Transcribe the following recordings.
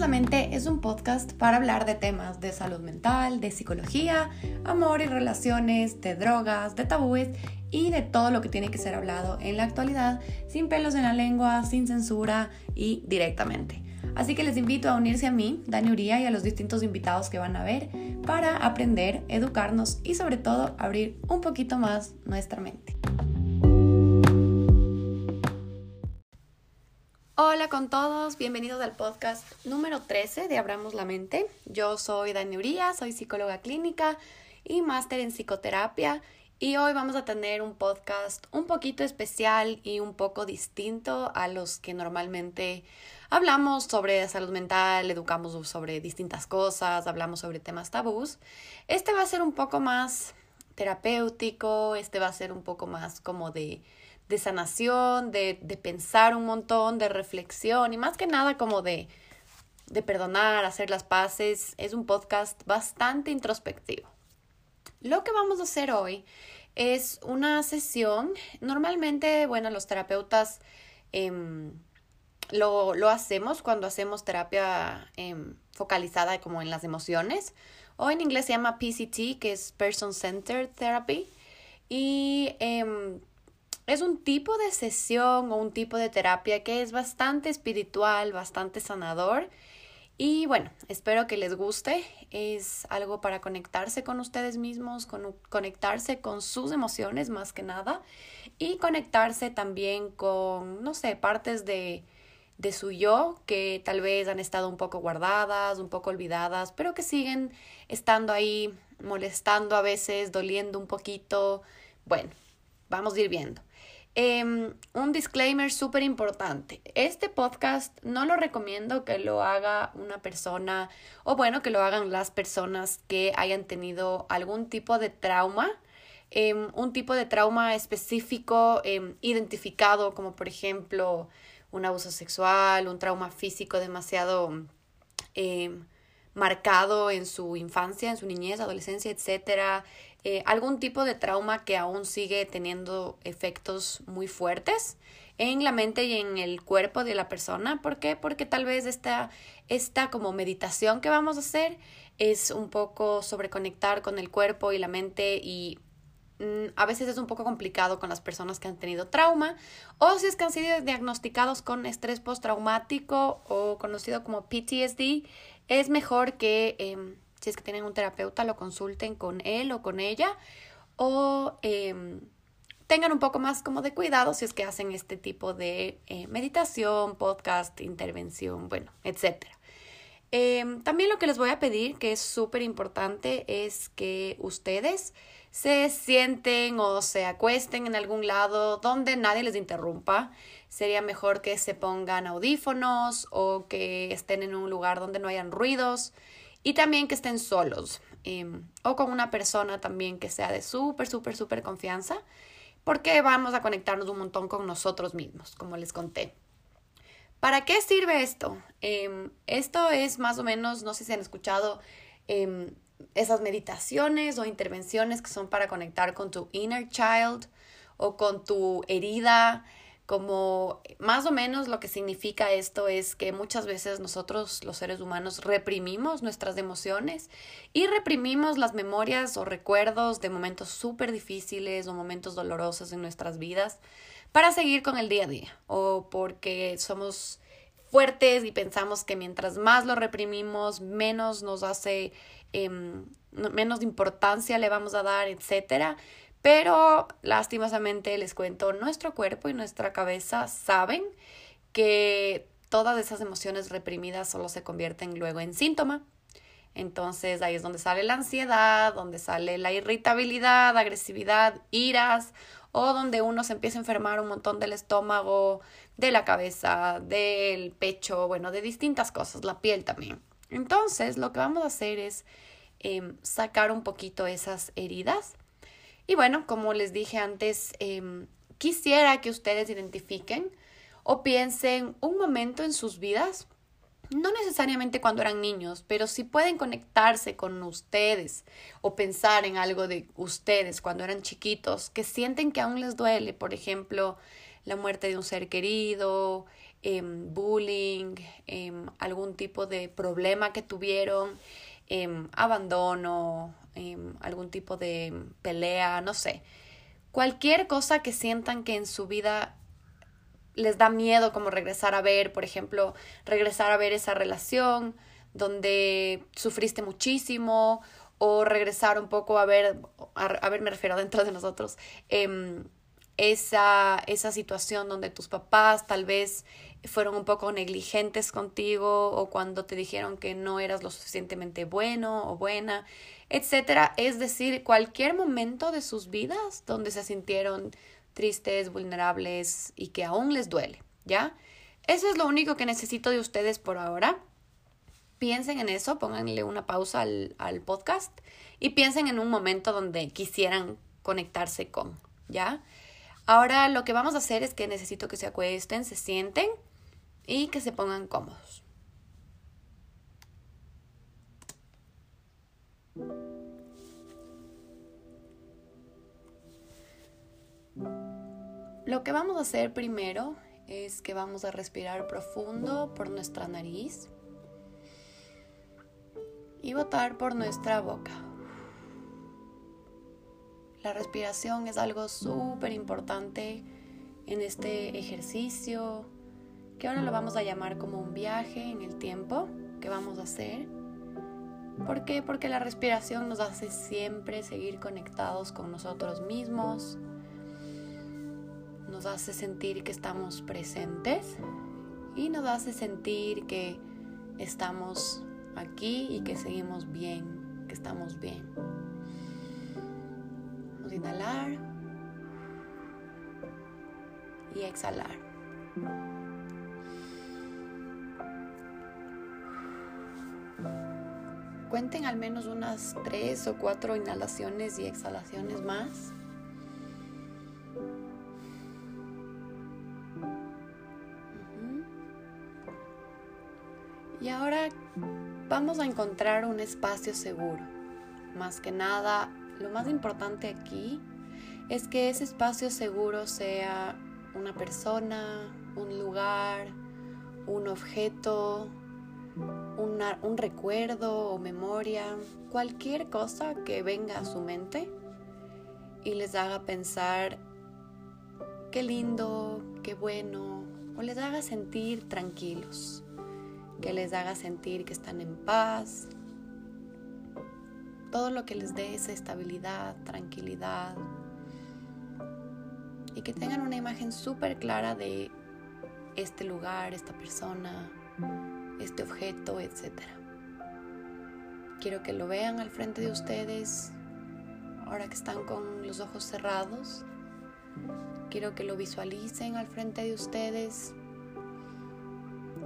es un podcast para hablar de temas de salud mental, de psicología, amor y relaciones, de drogas, de tabúes y de todo lo que tiene que ser hablado en la actualidad, sin pelos en la lengua, sin censura y directamente. Así que les invito a unirse a mí, Dani Uría, y a los distintos invitados que van a ver para aprender, educarnos y sobre todo abrir un poquito más nuestra mente. Hola con todos, bienvenidos al podcast número 13 de Abramos la Mente. Yo soy Dani Uría, soy psicóloga clínica y máster en psicoterapia y hoy vamos a tener un podcast un poquito especial y un poco distinto a los que normalmente hablamos sobre salud mental, educamos sobre distintas cosas, hablamos sobre temas tabús. Este va a ser un poco más terapéutico, este va a ser un poco más como de de sanación, de, de, pensar un montón, de reflexión y más que nada como de, de perdonar, hacer las paces. Es un podcast bastante introspectivo. Lo que vamos a hacer hoy es una sesión. Normalmente, bueno, los terapeutas em, lo, lo, hacemos cuando hacemos terapia em, focalizada como en las emociones. O en inglés se llama PCT, que es Person Centered Therapy. Y em, es un tipo de sesión o un tipo de terapia que es bastante espiritual, bastante sanador. Y bueno, espero que les guste. Es algo para conectarse con ustedes mismos, con, conectarse con sus emociones más que nada y conectarse también con, no sé, partes de, de su yo que tal vez han estado un poco guardadas, un poco olvidadas, pero que siguen estando ahí, molestando a veces, doliendo un poquito. Bueno, vamos a ir viendo. Em, un disclaimer súper importante. Este podcast no lo recomiendo que lo haga una persona o bueno, que lo hagan las personas que hayan tenido algún tipo de trauma. Em, un tipo de trauma específico em, identificado como por ejemplo un abuso sexual, un trauma físico demasiado marcado en su infancia, en su niñez, adolescencia, etcétera, eh, algún tipo de trauma que aún sigue teniendo efectos muy fuertes en la mente y en el cuerpo de la persona. ¿Por qué? Porque tal vez esta, esta como meditación que vamos a hacer es un poco sobre conectar con el cuerpo y la mente y mm, a veces es un poco complicado con las personas que han tenido trauma o si es que han sido diagnosticados con estrés postraumático o conocido como PTSD, es mejor que em, si es que tienen un terapeuta, lo consulten con él o con ella o em, tengan un poco más como de cuidado si es que hacen este tipo de eh, meditación, podcast, intervención, bueno, etc. Em, también lo que les voy a pedir, que es súper importante, es que ustedes se sienten o se acuesten en algún lado donde nadie les interrumpa. Sería mejor que se pongan audífonos o que estén en un lugar donde no hayan ruidos y también que estén solos em, o con una persona también que sea de súper, súper, súper confianza, porque vamos a conectarnos un montón con nosotros mismos, como les conté. ¿Para qué sirve esto? Em, esto es más o menos, no sé si han escuchado em, esas meditaciones o intervenciones que son para conectar con tu inner child o con tu herida como más o menos lo que significa esto es que muchas veces nosotros los seres humanos reprimimos nuestras emociones y reprimimos las memorias o recuerdos de momentos súper difíciles o momentos dolorosos en nuestras vidas para seguir con el día a día o porque somos fuertes y pensamos que mientras más lo reprimimos menos nos hace em, menos importancia le vamos a dar, etcétera. Pero lastimosamente les cuento, nuestro cuerpo y nuestra cabeza saben que todas esas emociones reprimidas solo se convierten luego en síntoma. Entonces ahí es donde sale la ansiedad, donde sale la irritabilidad, agresividad, iras, o donde uno se empieza a enfermar un montón del estómago, de la cabeza, del pecho, bueno, de distintas cosas, la piel también. Entonces lo que vamos a hacer es em, sacar un poquito esas heridas y bueno, como les dije antes, em, quisiera que ustedes identifiquen o piensen un momento en sus vidas, no necesariamente cuando eran niños, pero si pueden conectarse con ustedes o pensar en algo de ustedes cuando eran chiquitos, que sienten que aún les duele, por ejemplo, la muerte de un ser querido, em, bullying, em, algún tipo de problema que tuvieron, em, abandono, algún tipo de pelea, no sé. Cualquier cosa que sientan que en su vida les da miedo como regresar a ver, por ejemplo, regresar a ver esa relación donde sufriste muchísimo o regresar un poco a ver, a, ver, me refiero dentro de nosotros, eh, esa, esa situación donde tus papás tal vez fueron un poco negligentes contigo o cuando te dijeron que no eras lo suficientemente bueno o buena, etcétera. Es decir, cualquier momento de sus vidas donde se sintieron tristes, vulnerables y que aún les duele, ¿ya? Eso es lo único que necesito de ustedes por ahora. Piensen en eso, pónganle una pausa al, al podcast y piensen en un momento donde quisieran conectarse con, ¿ya? Ahora lo que vamos a hacer es que necesito que se acuesten, se sienten y que se pongan cómodos. Lo que vamos a hacer primero es que vamos a respirar profundo por nuestra nariz y botar por nuestra boca. La respiración es algo súper importante en este ejercicio, que ahora lo vamos a llamar como un viaje en el tiempo que vamos a hacer. ¿Por qué? Porque la respiración nos hace siempre seguir conectados con nosotros mismos, nos hace sentir que estamos presentes y nos hace sentir que estamos aquí y que seguimos bien, que estamos bien inhalar y exhalar. Cuenten al menos unas tres o cuatro inhalaciones y exhalaciones más. Y ahora vamos a encontrar un espacio seguro. Más que nada, lo más importante aquí es que ese espacio seguro sea una persona, un lugar, un objeto, un recuerdo o memoria, cualquier cosa que venga a su mente y les haga pensar qué lindo, qué bueno, o les haga sentir tranquilos, que les haga sentir que están en paz, todo lo que les dé esa estabilidad, tranquilidad y que tengan una imagen súper clara de este lugar, esta persona, este objeto, etc. Quiero que lo vean al frente de ustedes ahora que están con los ojos cerrados. Quiero que lo visualicen al frente de ustedes,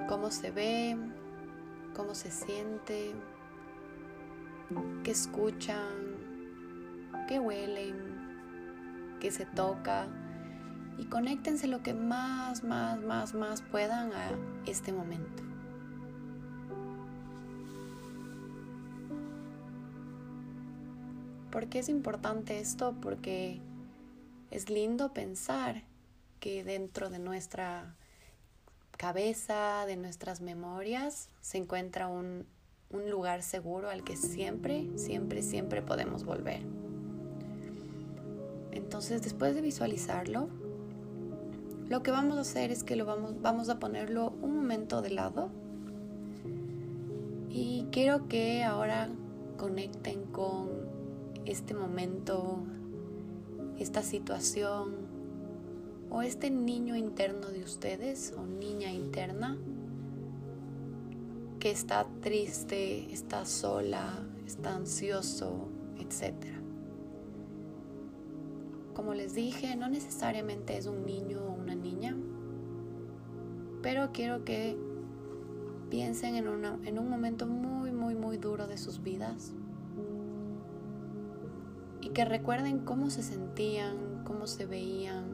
cómo se ve, cómo se siente, que escuchan, que huelen, que se toca y conéctense lo que más, más, más, más puedan a este momento. ¿Por qué es importante esto? Porque es lindo pensar que dentro de nuestra cabeza, de nuestras memorias, se encuentra un un lugar seguro al que siempre, siempre, siempre podemos volver. Entonces, después de visualizarlo, lo que vamos a hacer es que lo vamos, vamos a ponerlo un momento de lado. Y quiero que ahora conecten con este momento, esta situación o este niño interno de ustedes o niña interna que está triste, está sola, está ansioso, etc. Como les dije, no necesariamente es un niño o una niña, pero quiero que piensen en, en un momento muy, muy, muy duro de sus vidas y que recuerden cómo se sentían, cómo se veían,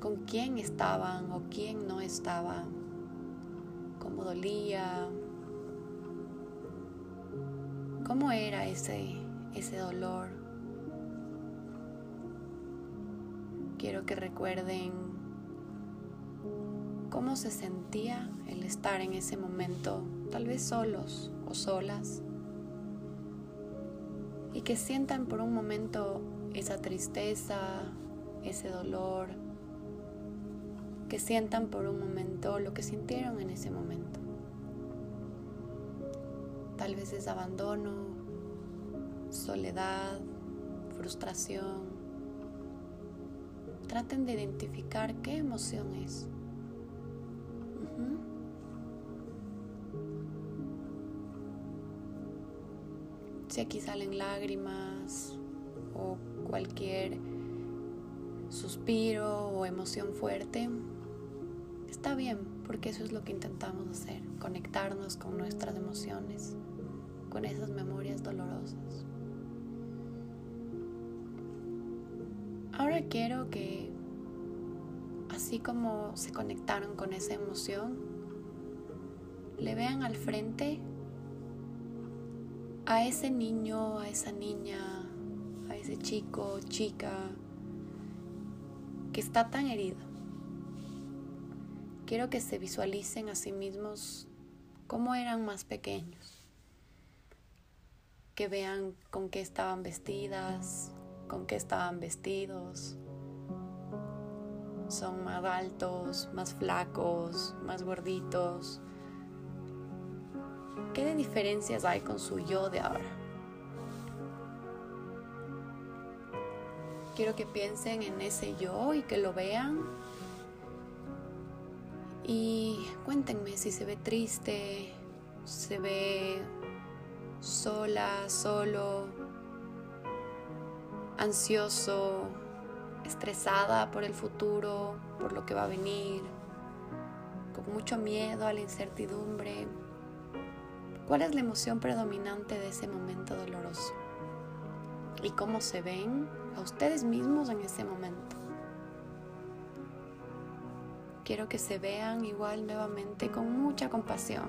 con quién estaban o quién no estaba cómo dolía, cómo era ese, ese dolor. Quiero que recuerden cómo se sentía el estar en ese momento, tal vez solos o solas, y que sientan por un momento esa tristeza, ese dolor, que sientan por un momento lo que sintieron en ese momento. Tal vez es abandono, soledad, frustración. Traten de identificar qué emoción es. Si aquí salen lágrimas o cualquier suspiro o emoción fuerte, está bien, porque eso es lo que intentamos hacer, conectarnos con nuestras emociones, con esas memorias dolorosas. Ahora quiero que, así como se conectaron con esa emoción, le vean al frente a ese niño, a esa niña, a ese chico, chica, que está tan herido. Quiero que se visualicen a sí mismos como eran más pequeños, que vean con qué estaban vestidas, con qué estaban vestidos. Son más altos, más flacos, más gorditos. ¿Qué diferencias hay con su yo de ahora? Quiero que piensen en ese yo y que lo vean. Y cuéntenme si se ve triste, se ve sola, solo, ansioso, estresada por el futuro, por lo que va a venir, con mucho miedo a la incertidumbre. ¿Cuál es la emoción predominante de ese momento doloroso? ¿Y cómo se ven a ustedes mismos en ese momento? Quiero que se vean igual nuevamente con mucha compasión.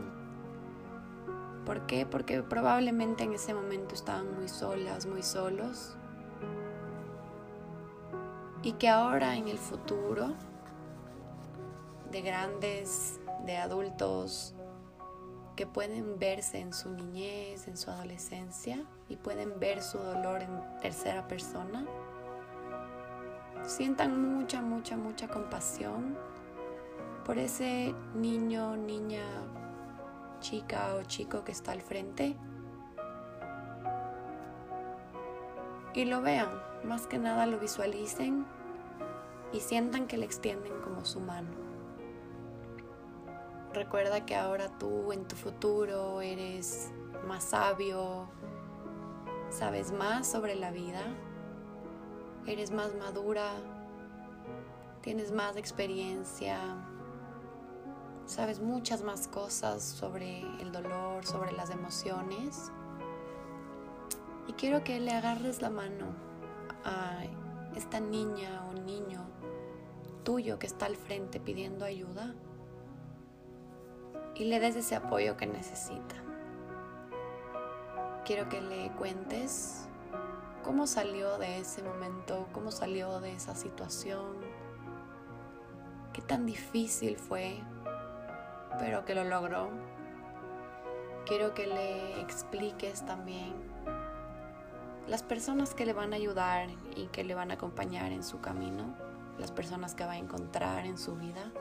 ¿Por qué? Porque probablemente en ese momento estaban muy solas, muy solos y que ahora en el futuro, de grandes, de adultos, que pueden verse en su niñez, en su adolescencia y pueden ver su dolor en tercera persona, sientan mucha, mucha, mucha compasión por ese niño, niña, chica o chico que está al frente y lo vean, más que nada lo visualicen y sientan que le extienden como su mano. Recuerda que ahora tú en tu futuro eres más sabio, sabes más sobre la vida, eres más madura, tienes más experiencia, sabes muchas más cosas sobre el dolor, sobre las emociones. Y quiero que le agarres la mano a esta niña o niño tuyo que está al frente pidiendo ayuda y le des ese apoyo que necesita. Quiero que le cuentes cómo salió de ese momento, cómo salió de esa situación, qué tan difícil fue, pero que lo logró. Quiero que le expliques también las personas que le van a ayudar y que le van a acompañar en su camino las personas que va a encontrar en su vida.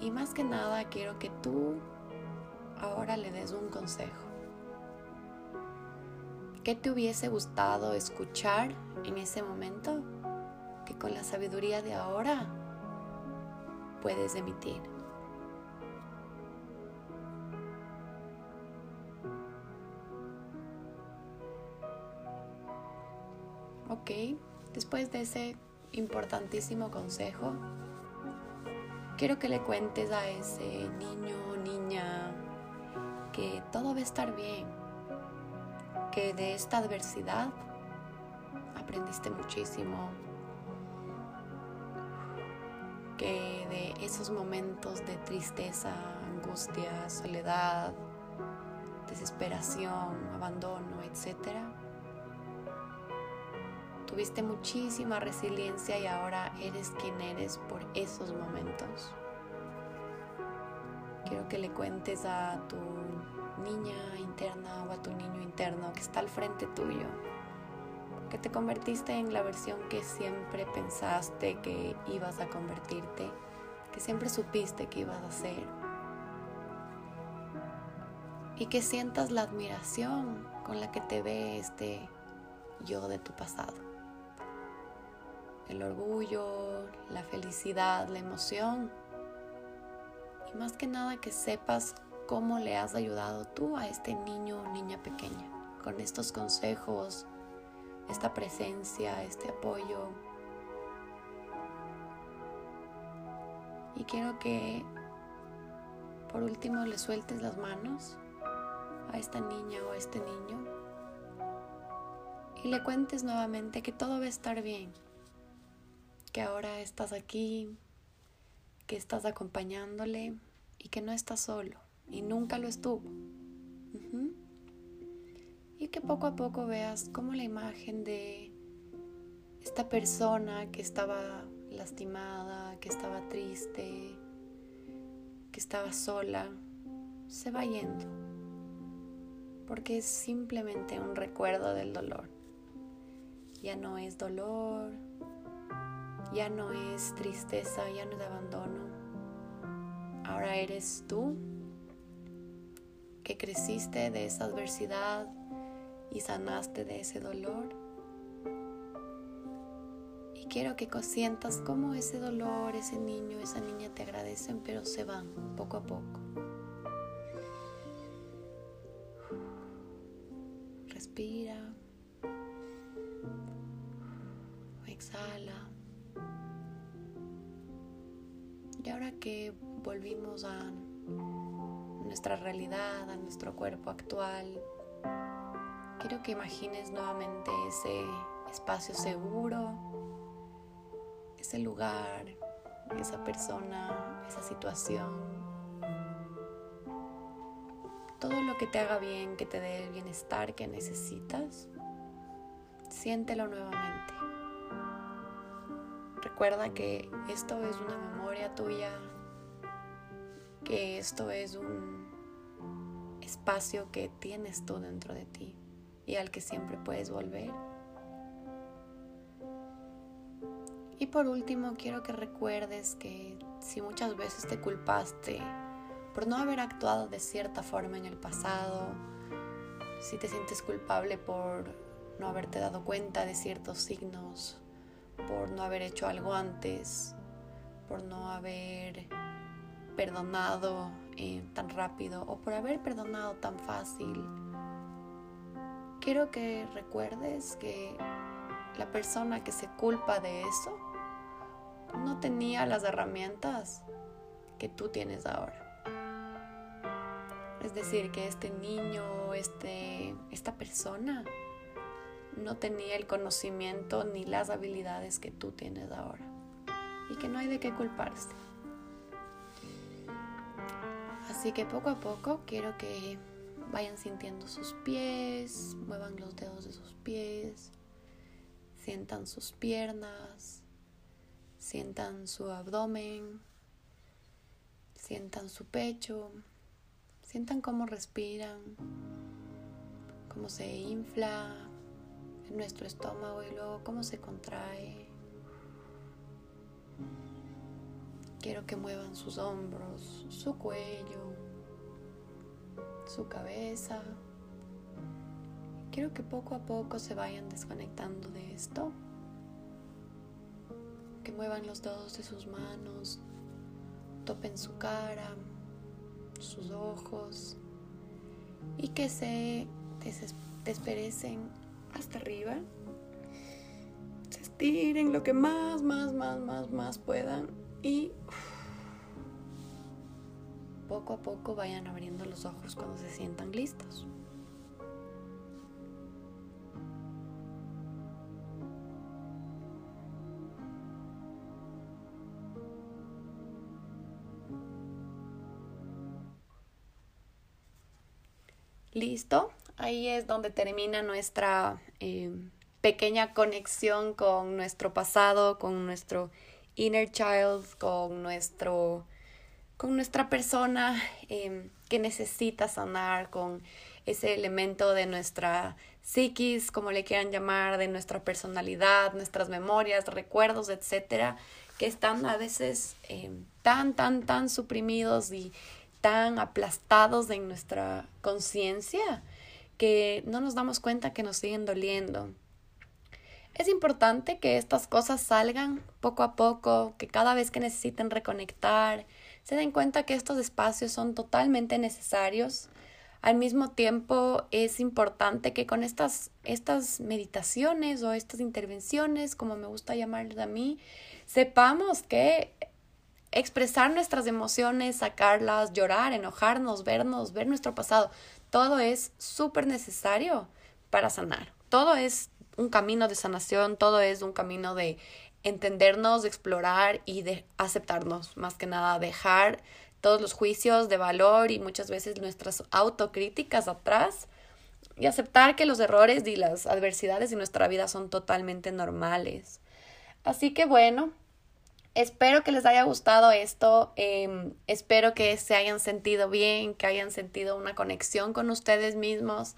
Y más que nada quiero que tú ahora le des un consejo. ¿Qué te hubiese gustado escuchar en ese momento que con la sabiduría de ahora puedes emitir? Ok. Después de ese importantísimo consejo, quiero que le cuentes a ese niño o niña que todo va a estar bien, que de esta adversidad aprendiste muchísimo, que de esos momentos de tristeza, angustia, soledad, desesperación, abandono, etcétera, tuviste muchísima resiliencia y ahora eres quien eres por esos momentos. Quiero que le cuentes a tu niña interna o a tu niño interno que está al frente tuyo, que te convertiste en la versión que siempre pensaste que ibas a convertirte, que siempre supiste que ibas a ser. Y que sientas la admiración con la que te ve este yo de tu pasado. El orgullo, la felicidad, la emoción. Y más que nada que sepas cómo le has ayudado tú a este niño o niña pequeña con estos consejos, esta presencia, este apoyo. Y quiero que por último le sueltes las manos a esta niña o a este niño y le cuentes nuevamente que todo va a estar bien, que ahora estás aquí, que estás acompañándole y que no estás solo y nunca lo estuvo. Y que poco a poco veas cómo la imagen de esta persona que estaba lastimada, que estaba triste, que estaba sola, se va yendo. Porque es simplemente un recuerdo del dolor ya no es dolor, ya no es tristeza, ya no es abandono. Ahora eres tú que creciste de esa adversidad y sanaste de ese dolor. Y quiero que sientas cómo ese dolor, ese niño, esa niña te agradecen, pero se van poco a poco. Realidad, a nuestro cuerpo actual, quiero que imagines nuevamente ese espacio seguro, ese lugar, esa persona, esa situación. Todo lo que te haga bien, que te dé el bienestar que necesitas, siéntelo nuevamente. Recuerda que esto es una memoria tuya, que esto es un espacio que tienes tú dentro de ti y al que siempre puedes volver. Y por último, quiero que recuerdes que si muchas veces te culpaste por no haber actuado de cierta forma en el pasado, si te sientes culpable por no haberte dado cuenta de ciertos signos por no haber hecho algo antes, por no haber perdonado eh, tan rápido o por haber perdonado tan fácil. Quiero que recuerdes que la persona que se culpa de eso no tenía las herramientas que tú tienes ahora. Es decir, que este niño, este, esta persona, no tenía el conocimiento ni las habilidades que tú tienes ahora. Y que no hay de qué culparse. Así que poco a poco quiero que vayan sintiendo sus pies, muevan los dedos de sus pies, sientan sus piernas, sientan su abdomen, sientan su pecho, sientan cómo respiran, cómo se infla, nuestro estómago y luego cómo se contrae. Quiero que muevan sus hombros, su cuello, su cabeza. Quiero que poco a poco se vayan desconectando de esto. Que muevan los dedos de sus manos, topen su cara, sus ojos y que se desperecen hasta arriba. Se estiren lo que más, más, más, más, más puedan y poco a poco vayan abriendo los ojos cuando se sientan listos. Listo, ahí es donde termina nuestra eh, pequeña conexión con nuestro pasado, con nuestro inner child, con nuestro con nuestra persona em, que necesita sanar, con ese elemento de nuestra psiquis, como le quieran llamar, de nuestra personalidad, nuestras memorias, recuerdos, etcétera, que están a veces em, tan, tan, tan suprimidos y tan aplastados en nuestra conciencia que no nos damos cuenta que nos siguen doliendo. Es importante que estas cosas salgan poco a poco, que cada vez que necesiten reconectar, se den cuenta que estos espacios son totalmente necesarios. Al mismo tiempo es importante que con estas, estas meditaciones o estas intervenciones, como me gusta llamarles a mí, sepamos que expresar nuestras emociones, sacarlas, llorar, enojarnos, vernos, ver nuestro pasado, todo es súper necesario para sanar. Todo es un camino de sanación, todo es un camino de entendernos, de explorar y de aceptarnos, más que nada, dejar todos los juicios de valor y muchas veces nuestras autocríticas atrás y aceptar que los errores y las adversidades de nuestra vida son totalmente normales. Así que bueno, espero que les haya gustado esto, em, espero que se hayan sentido bien, que hayan sentido una conexión con ustedes mismos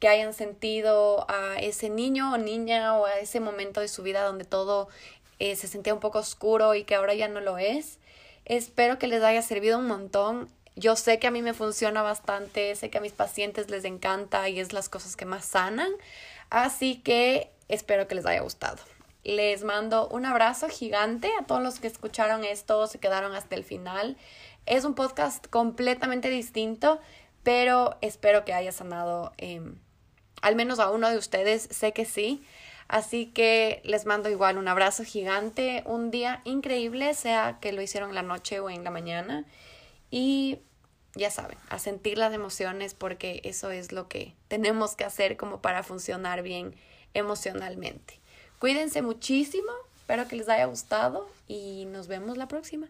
que hayan sentido a ese niño o niña o a ese momento de su vida donde todo eh, se sentía un poco oscuro y que ahora ya no lo es. Espero que les haya servido un montón. Yo sé que a mí me funciona bastante, sé que a mis pacientes les encanta y es las cosas que más sanan. Así que espero que les haya gustado. Les mando un abrazo gigante a todos los que escucharon esto, se quedaron hasta el final. Es un podcast completamente distinto, pero espero que haya sanado em, al menos a uno de ustedes, sé que sí. Así que les mando igual un abrazo gigante, un día increíble, sea que lo hicieron en la noche o en la mañana. Y ya saben, a sentir las emociones porque eso es lo que tenemos que hacer como para funcionar bien emocionalmente. Cuídense muchísimo, espero que les haya gustado y nos vemos la próxima.